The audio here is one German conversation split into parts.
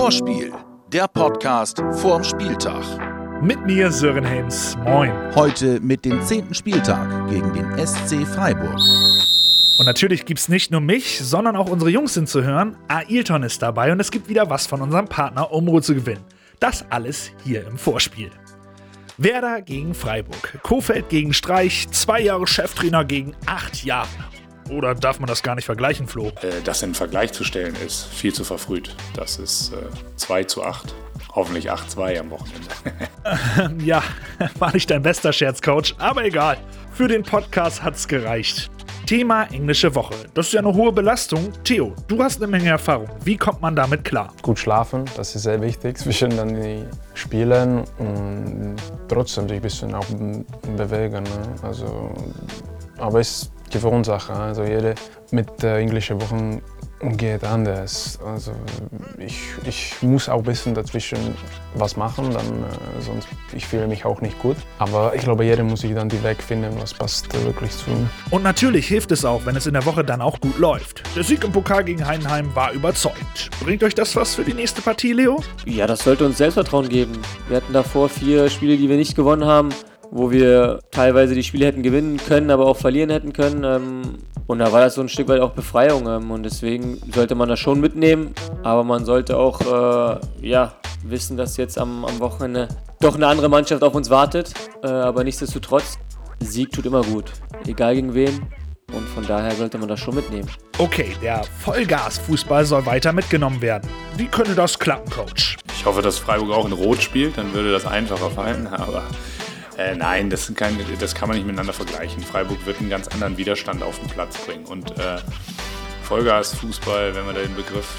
Vorspiel, der Podcast vorm Spieltag. Mit mir Sören Helms. Moin. Heute mit dem zehnten Spieltag gegen den SC Freiburg. Und natürlich gibt es nicht nur mich, sondern auch unsere Jungs sind zu hören. Ailton ist dabei und es gibt wieder was von unserem Partner Omro zu gewinnen. Das alles hier im Vorspiel. Werder gegen Freiburg, Kofeld gegen Streich, zwei Jahre Cheftrainer gegen acht Jahre. Oder darf man das gar nicht vergleichen, Flo? Äh, das in Vergleich zu stellen ist viel zu verfrüht. Das ist äh, 2 zu 8. Hoffentlich 8-2 am Wochenende. ja, war nicht dein bester Scherz, Coach, aber egal. Für den Podcast hat's gereicht. Thema englische Woche. Das ist ja eine hohe Belastung. Theo, du hast eine Menge Erfahrung. Wie kommt man damit klar? Gut schlafen, das ist sehr wichtig zwischen dann die Spielen und trotzdem sich ein bisschen auch bewegen. Ne? Also, aber es ist Gewohnsache. Also jede mit äh, englischen Wochen geht anders. Also ich, ich muss auch ein bisschen dazwischen was machen, dann, äh, sonst ich fühle mich auch nicht gut. Aber ich glaube, jeder muss sich dann die Weg finden, was passt äh, wirklich zu ihm. Und natürlich hilft es auch, wenn es in der Woche dann auch gut läuft. Der Sieg im Pokal gegen Heidenheim war überzeugend. Bringt euch das was für die nächste Partie, Leo? Ja, das sollte uns Selbstvertrauen geben. Wir hatten davor vier Spiele, die wir nicht gewonnen haben wo wir teilweise die Spiele hätten gewinnen können, aber auch verlieren hätten können. Ähm, und da war das so ein Stück weit auch Befreiung. Ähm, und deswegen sollte man das schon mitnehmen. Aber man sollte auch äh, ja, wissen, dass jetzt am, am Wochenende doch eine andere Mannschaft auf uns wartet. Äh, aber nichtsdestotrotz, Sieg tut immer gut. Egal gegen wen. Und von daher sollte man das schon mitnehmen. Okay, der Vollgas-Fußball soll weiter mitgenommen werden. Wie könnte das klappen, Coach? Ich hoffe, dass Freiburg auch in Rot spielt, dann würde das einfacher fallen. Aber äh, nein, das, kein, das, kann man nicht miteinander vergleichen. Freiburg wird einen ganz anderen Widerstand auf den Platz bringen. Und äh, Vollgas-Fußball, wenn wir den Begriff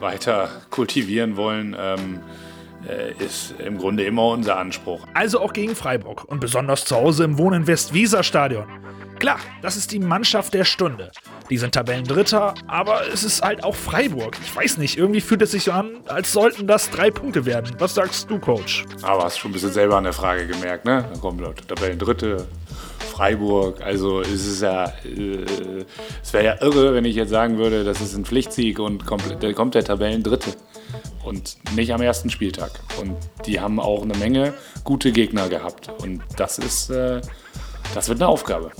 weiter kultivieren wollen, ähm, äh, ist im Grunde immer unser Anspruch. Also auch gegen Freiburg und besonders zu Hause im Wohnen Westweser-Stadion. Klar, das ist die Mannschaft der Stunde. Die sind Tabellendritter, aber es ist halt auch Freiburg. Ich weiß nicht, irgendwie fühlt es sich so an, als sollten das drei Punkte werden. Was sagst du, Coach? Aber hast schon ein bisschen selber an der Frage gemerkt, ne? Da kommen Leute, Tabellendritte, Freiburg. Also es ist ja, äh, es wäre ja irre, wenn ich jetzt sagen würde, das ist ein Pflichtsieg und kommt, da kommt der Tabellendritte. Und nicht am ersten Spieltag. Und die haben auch eine Menge gute Gegner gehabt. Und das ist, äh, das wird eine Aufgabe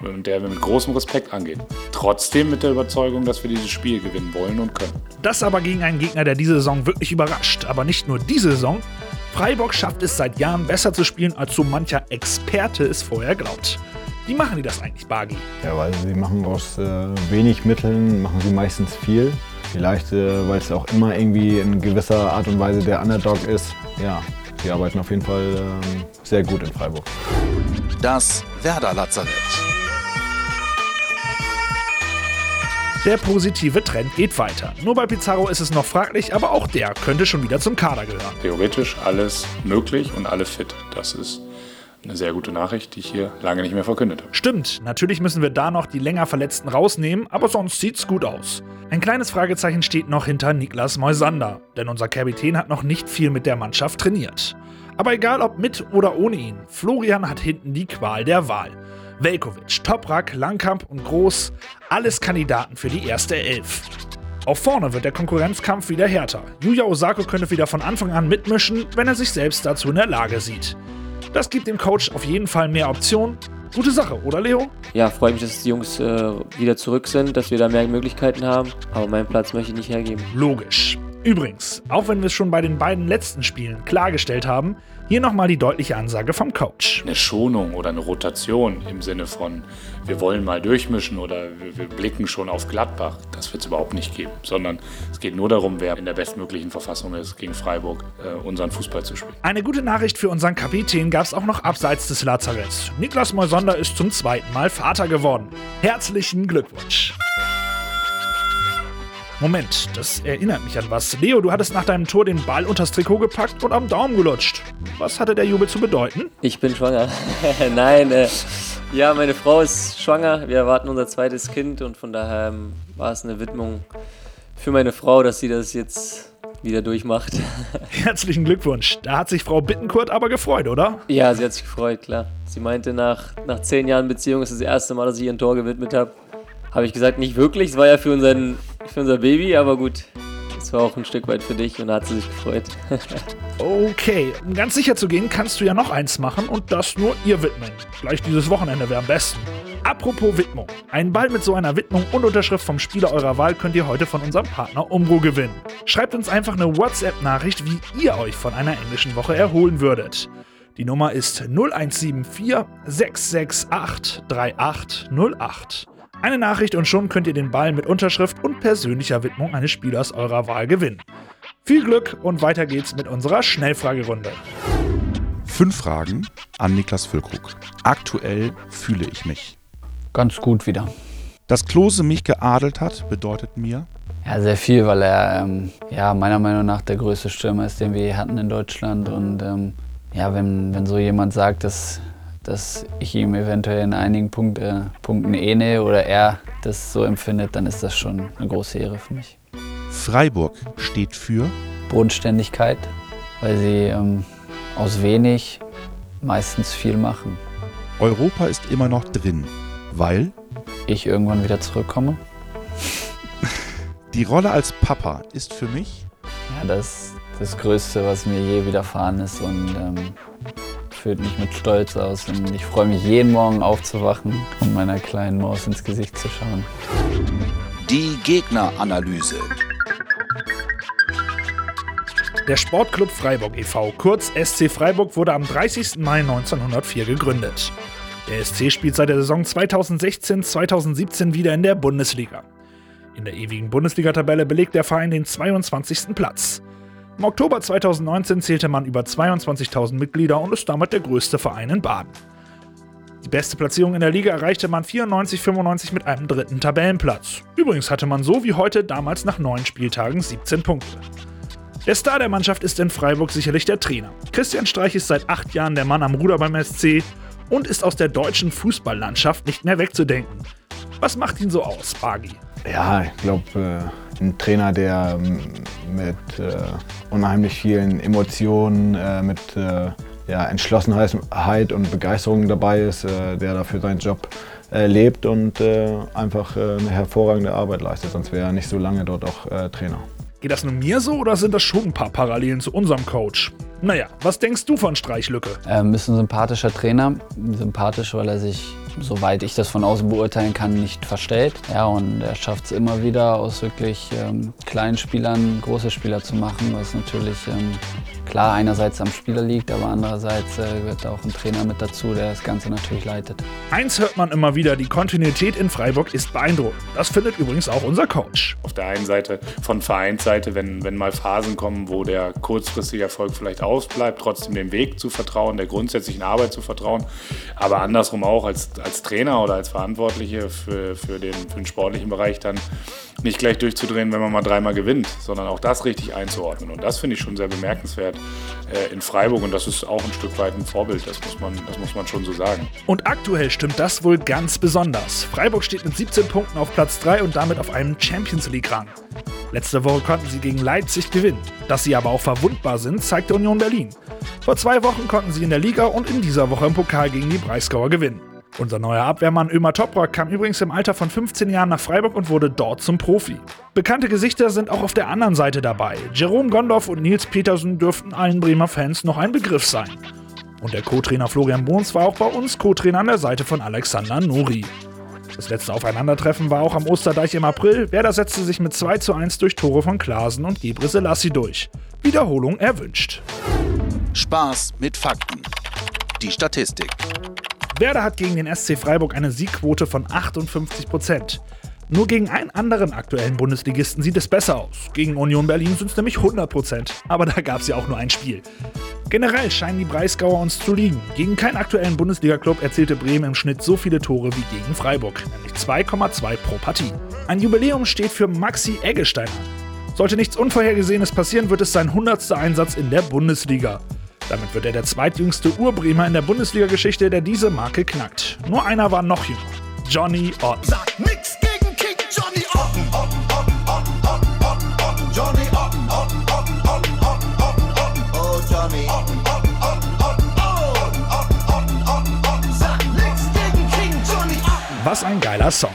und der wir mit großem Respekt angehen. Trotzdem mit der Überzeugung, dass wir dieses Spiel gewinnen wollen und können. Das aber gegen einen Gegner, der diese Saison wirklich überrascht. Aber nicht nur diese Saison. Freiburg schafft es seit Jahren besser zu spielen, als so mancher Experte es vorher glaubt. Wie machen die das eigentlich, Bagi? Ja, weil sie machen aus äh, wenig Mitteln, machen sie meistens viel. Vielleicht, äh, weil es auch immer irgendwie in gewisser Art und Weise der Underdog ist. Ja, sie arbeiten auf jeden Fall äh, sehr gut in Freiburg. Das Werder Lazarett. Der positive Trend geht weiter. Nur bei Pizarro ist es noch fraglich, aber auch der könnte schon wieder zum Kader gehören. Theoretisch alles möglich und alle fit. Das ist eine sehr gute Nachricht, die ich hier lange nicht mehr verkündet habe. Stimmt, natürlich müssen wir da noch die länger Verletzten rausnehmen, aber sonst sieht's gut aus. Ein kleines Fragezeichen steht noch hinter Niklas Moisander, denn unser Kapitän hat noch nicht viel mit der Mannschaft trainiert. Aber egal ob mit oder ohne ihn, Florian hat hinten die Qual der Wahl. Velkovic, Toprak, Langkamp und Groß, alles Kandidaten für die erste Elf. Auch vorne wird der Konkurrenzkampf wieder härter. Yuya Osako könnte wieder von Anfang an mitmischen, wenn er sich selbst dazu in der Lage sieht. Das gibt dem Coach auf jeden Fall mehr Optionen. Gute Sache, oder Leo? Ja, freue mich, dass die Jungs äh, wieder zurück sind, dass wir da mehr Möglichkeiten haben. Aber meinen Platz möchte ich nicht hergeben. Logisch. Übrigens, auch wenn wir es schon bei den beiden letzten Spielen klargestellt haben, hier nochmal die deutliche Ansage vom Coach. Eine Schonung oder eine Rotation im Sinne von, wir wollen mal durchmischen oder wir, wir blicken schon auf Gladbach, das wird es überhaupt nicht geben. Sondern es geht nur darum, wer in der bestmöglichen Verfassung ist, gegen Freiburg äh, unseren Fußball zu spielen. Eine gute Nachricht für unseren Kapitän gab es auch noch abseits des Lazaretts. Niklas Moisonder ist zum zweiten Mal Vater geworden. Herzlichen Glückwunsch! Moment, das erinnert mich an was. Leo, du hattest nach deinem Tor den Ball unters Trikot gepackt und am Daumen gelutscht. Was hatte der Jubel zu bedeuten? Ich bin schwanger. Nein, äh, ja, meine Frau ist schwanger. Wir erwarten unser zweites Kind und von daher ähm, war es eine Widmung für meine Frau, dass sie das jetzt wieder durchmacht. Herzlichen Glückwunsch. Da hat sich Frau Bittenkurt aber gefreut, oder? Ja, sie hat sich gefreut, klar. Sie meinte, nach, nach zehn Jahren Beziehung ist das erste Mal, dass ich ihr ein Tor gewidmet habe. Habe ich gesagt, nicht wirklich. Es war ja für, unseren, für unser Baby, aber gut. Das war auch ein Stück weit für dich und da hat sie sich gefreut. Okay, um ganz sicher zu gehen, kannst du ja noch eins machen und das nur ihr widmen. Gleich dieses Wochenende wäre am besten. Apropos Widmung. Einen Ball mit so einer Widmung und Unterschrift vom Spieler eurer Wahl könnt ihr heute von unserem Partner Umbro gewinnen. Schreibt uns einfach eine WhatsApp-Nachricht, wie ihr euch von einer englischen Woche erholen würdet. Die Nummer ist 0174 668 3808. Eine Nachricht und schon könnt ihr den Ball mit Unterschrift und persönlicher Widmung eines Spielers eurer Wahl gewinnen. Viel Glück und weiter geht's mit unserer Schnellfragerunde. Fünf Fragen an Niklas Füllkrug. Aktuell fühle ich mich. Ganz gut wieder. Dass Klose mich geadelt hat, bedeutet mir, Ja, sehr viel, weil er ähm, ja, meiner Meinung nach der größte Stürmer ist, den wir je hatten in Deutschland. Und ähm, ja, wenn, wenn so jemand sagt, dass, dass ich ihm eventuell in einigen Punkt, äh, Punkten ähnle oder er das so empfindet, dann ist das schon eine große Ehre für mich. Freiburg steht für Bodenständigkeit, weil sie ähm, aus wenig meistens viel machen. Europa ist immer noch drin, weil Ich irgendwann wieder zurückkomme. die Rolle als Papa ist für mich Ja, das das Größte, was mir je widerfahren ist und ähm, füllt mich mit Stolz aus. Und ich freue mich jeden Morgen aufzuwachen und meiner kleinen Maus ins Gesicht zu schauen. die Gegneranalyse. Der Sportclub Freiburg e.V., kurz SC Freiburg, wurde am 30. Mai 1904 gegründet. Der SC spielt seit der Saison 2016-2017 wieder in der Bundesliga. In der ewigen Bundesliga-Tabelle belegt der Verein den 22. Platz. Im Oktober 2019 zählte man über 22.000 Mitglieder und ist damit der größte Verein in Baden. Die beste Platzierung in der Liga erreichte man 94-95 mit einem dritten Tabellenplatz. Übrigens hatte man so wie heute damals nach neun Spieltagen 17 Punkte. Der Star der Mannschaft ist in Freiburg sicherlich der Trainer. Christian Streich ist seit acht Jahren der Mann am Ruder beim SC und ist aus der deutschen Fußballlandschaft nicht mehr wegzudenken. Was macht ihn so aus, Bagi? Ja, ich glaube, äh, ein Trainer, der ähm, mit äh, unheimlich vielen Emotionen, äh, mit äh, ja, Entschlossenheit und Begeisterung dabei ist, äh, der dafür seinen Job äh, lebt und äh, einfach äh, eine hervorragende Arbeit leistet. Sonst wäre er nicht so lange dort auch äh, Trainer. Geht das nur mir so oder sind das schon ein paar Parallelen zu unserem Coach? Naja, was denkst du von Streichlücke? Ähm, ist ein sympathischer Trainer. Sympathisch, weil er sich, soweit ich das von außen beurteilen kann, nicht verstellt. Ja, und er schafft es immer wieder, aus wirklich ähm, kleinen Spielern große Spieler zu machen, was natürlich ähm, klar einerseits am Spieler liegt, aber andererseits äh, gehört auch ein Trainer mit dazu, der das Ganze natürlich leitet. Eins hört man immer wieder, die Kontinuität in Freiburg ist beeindruckend. Das findet übrigens auch unser Coach. Auf der einen Seite von Vereinsseite, wenn, wenn mal Phasen kommen, wo der kurzfristige Erfolg vielleicht ausbleibt, trotzdem dem Weg zu vertrauen, der grundsätzlichen Arbeit zu vertrauen. Aber andersrum auch als, als Trainer oder als Verantwortliche für, für, den, für den sportlichen Bereich dann nicht gleich durchzudrehen, wenn man mal dreimal gewinnt, sondern auch das richtig einzuordnen. Und das finde ich schon sehr bemerkenswert äh, in Freiburg und das ist auch ein Stück weit ein Vorbild, das muss man, das muss man schon so sagen. Und aktuell stimmt das wohl ganz besonders. Freiburg steht mit 17 Punkten auf Platz 3 und damit auf einem Champions League-Rang. Letzte Woche konnten sie gegen Leipzig gewinnen. Dass sie aber auch verwundbar sind, zeigte Union Berlin. Vor zwei Wochen konnten sie in der Liga und in dieser Woche im Pokal gegen die Breisgauer gewinnen. Unser neuer Abwehrmann Ömer Toprak kam übrigens im Alter von 15 Jahren nach Freiburg und wurde dort zum Profi. Bekannte Gesichter sind auch auf der anderen Seite dabei. Jerome Gondorf und Nils Petersen dürften allen Bremer Fans noch ein Begriff sein. Und der Co-Trainer Florian Bohns war auch bei uns Co-Trainer an der Seite von Alexander Nori. Das letzte Aufeinandertreffen war auch am Osterdeich im April. Werder setzte sich mit 2 zu 1 durch Tore von Klaasen und Gebre Selassie durch. Wiederholung erwünscht. Spaß mit Fakten. Die Statistik. Werder hat gegen den SC Freiburg eine Siegquote von 58%. Nur gegen einen anderen aktuellen Bundesligisten sieht es besser aus. Gegen Union Berlin sind es nämlich 100%. Aber da gab es ja auch nur ein Spiel. Generell scheinen die Breisgauer uns zu liegen. Gegen keinen aktuellen Bundesliga-Club erzielte Bremen im Schnitt so viele Tore wie gegen Freiburg, nämlich 2,2 pro Partie. Ein Jubiläum steht für Maxi Eggestein an. Sollte nichts Unvorhergesehenes passieren, wird es sein 100. Einsatz in der Bundesliga. Damit wird er der zweitjüngste Urbremer in der Bundesliga-Geschichte, der diese Marke knackt. Nur einer war noch jünger. Johnny Otten. Sag nix gegen King Johnny Otten. Otten, Otten, Otten, Otten, Otten, Otten. Johnny Otten, Otten, Otten, Otten, Otten, Otten, Otten. Oh, Johnny Otten, Otten, Otten, Otten, oh. Otten, Otten, Otten, Otten, Otten. Sag nix gegen King Johnny Otten. Was ein geiler Song.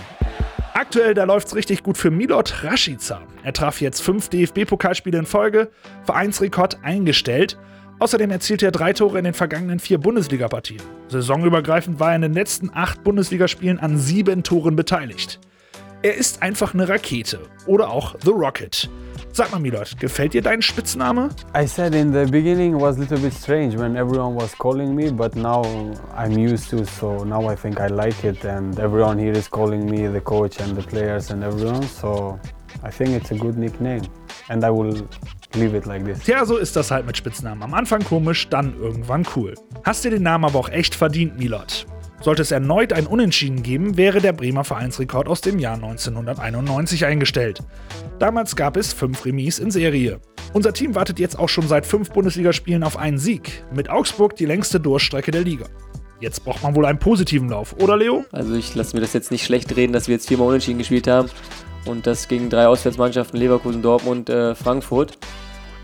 Aktuell, da läuft's richtig gut für Milot Rashica. Er traf jetzt fünf DFB-Pokalspiele in Folge, Vereinsrekord eingestellt. Außerdem erzielte er drei Tore in den vergangenen vier Bundesligapartien. Saisonübergreifend war er in den letzten acht Bundesligaspielen an sieben Toren beteiligt. Er ist einfach eine Rakete oder auch The Rocket. Sag mal, Milot, gefällt dir dein Spitzname? I said in the beginning was a little bit strange when everyone was calling me, but now I'm used to so now I think I like it, and everyone here is calling me the coach and the players and everyone, so I think it's a good nickname, and I will leave it like this. Tja, so ist das halt mit Spitznamen. Am Anfang komisch, dann irgendwann cool. Hast dir den Namen aber auch echt verdient, Milot. Sollte es erneut ein Unentschieden geben, wäre der Bremer Vereinsrekord aus dem Jahr 1991 eingestellt. Damals gab es fünf Remis in Serie. Unser Team wartet jetzt auch schon seit fünf Bundesligaspielen auf einen Sieg. Mit Augsburg die längste Durchstrecke der Liga. Jetzt braucht man wohl einen positiven Lauf, oder Leo? Also ich lasse mir das jetzt nicht schlecht reden, dass wir jetzt viermal unentschieden gespielt haben. Und das gegen drei Auswärtsmannschaften, Leverkusen, Dortmund, äh, Frankfurt.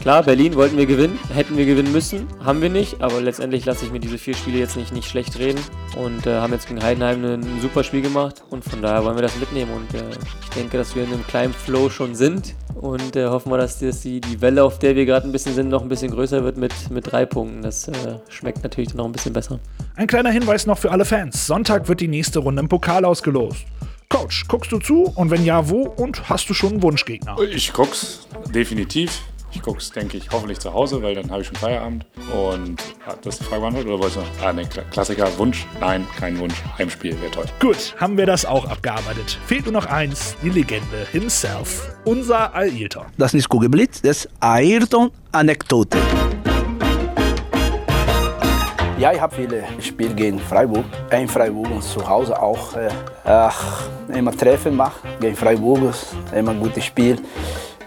Klar, Berlin wollten wir gewinnen, hätten wir gewinnen müssen, haben wir nicht, aber letztendlich lasse ich mir diese vier Spiele jetzt nicht, nicht schlecht reden und äh, haben jetzt gegen Heidenheim ein, ein super Spiel gemacht und von daher wollen wir das mitnehmen und äh, ich denke, dass wir in einem kleinen Flow schon sind und äh, hoffen wir, dass, dass die, die Welle, auf der wir gerade ein bisschen sind, noch ein bisschen größer wird mit, mit drei Punkten. Das äh, schmeckt natürlich dann noch ein bisschen besser. Ein kleiner Hinweis noch für alle Fans. Sonntag wird die nächste Runde im Pokal ausgelost. Coach, guckst du zu? Und wenn ja, wo? Und hast du schon einen Wunschgegner? Ich guck's definitiv. Ich guck's, denke ich, hoffentlich zu Hause, weil dann habe ich schon Feierabend. Und hat das die Frage beantwortet oder wolltest du noch? Ah, ne, Kla- Klassiker, Wunsch? Nein, kein Wunsch. Heimspiel wäre toll. Gut, haben wir das auch abgearbeitet. Fehlt nur noch eins, die Legende himself, unser Ailton. Das ist Kugelblitz, das Ayrton-Anekdote. Ja, ich habe viele Spiele gegen Freiburg, in Freiburg und zu Hause auch. Äh, ach, immer Treffen machen gegen Freiburg, ist immer ein gutes Spiel.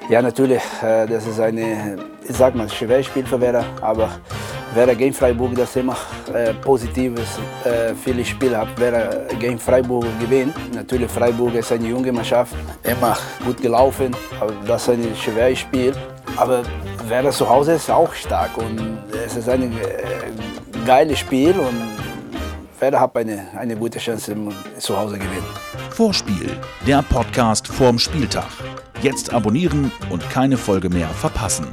Ja, natürlich, äh, das ist eine, ich sag mal, schweres Spiel für Werder, aber Werder gegen Freiburg, das ist immer äh, positives. Äh, viele Spiele hat Werder gegen Freiburg gewinnt. Natürlich, Freiburg ist eine junge Mannschaft, immer gut gelaufen, aber das ist ein schweres Spiel. Aber Werder zu Hause ist auch stark und es ist ein äh, geiles Spiel und Werder hat eine, eine gute Chance zu Hause gewinnen. Vorspiel, der Podcast vorm Spieltag. Jetzt abonnieren und keine Folge mehr verpassen.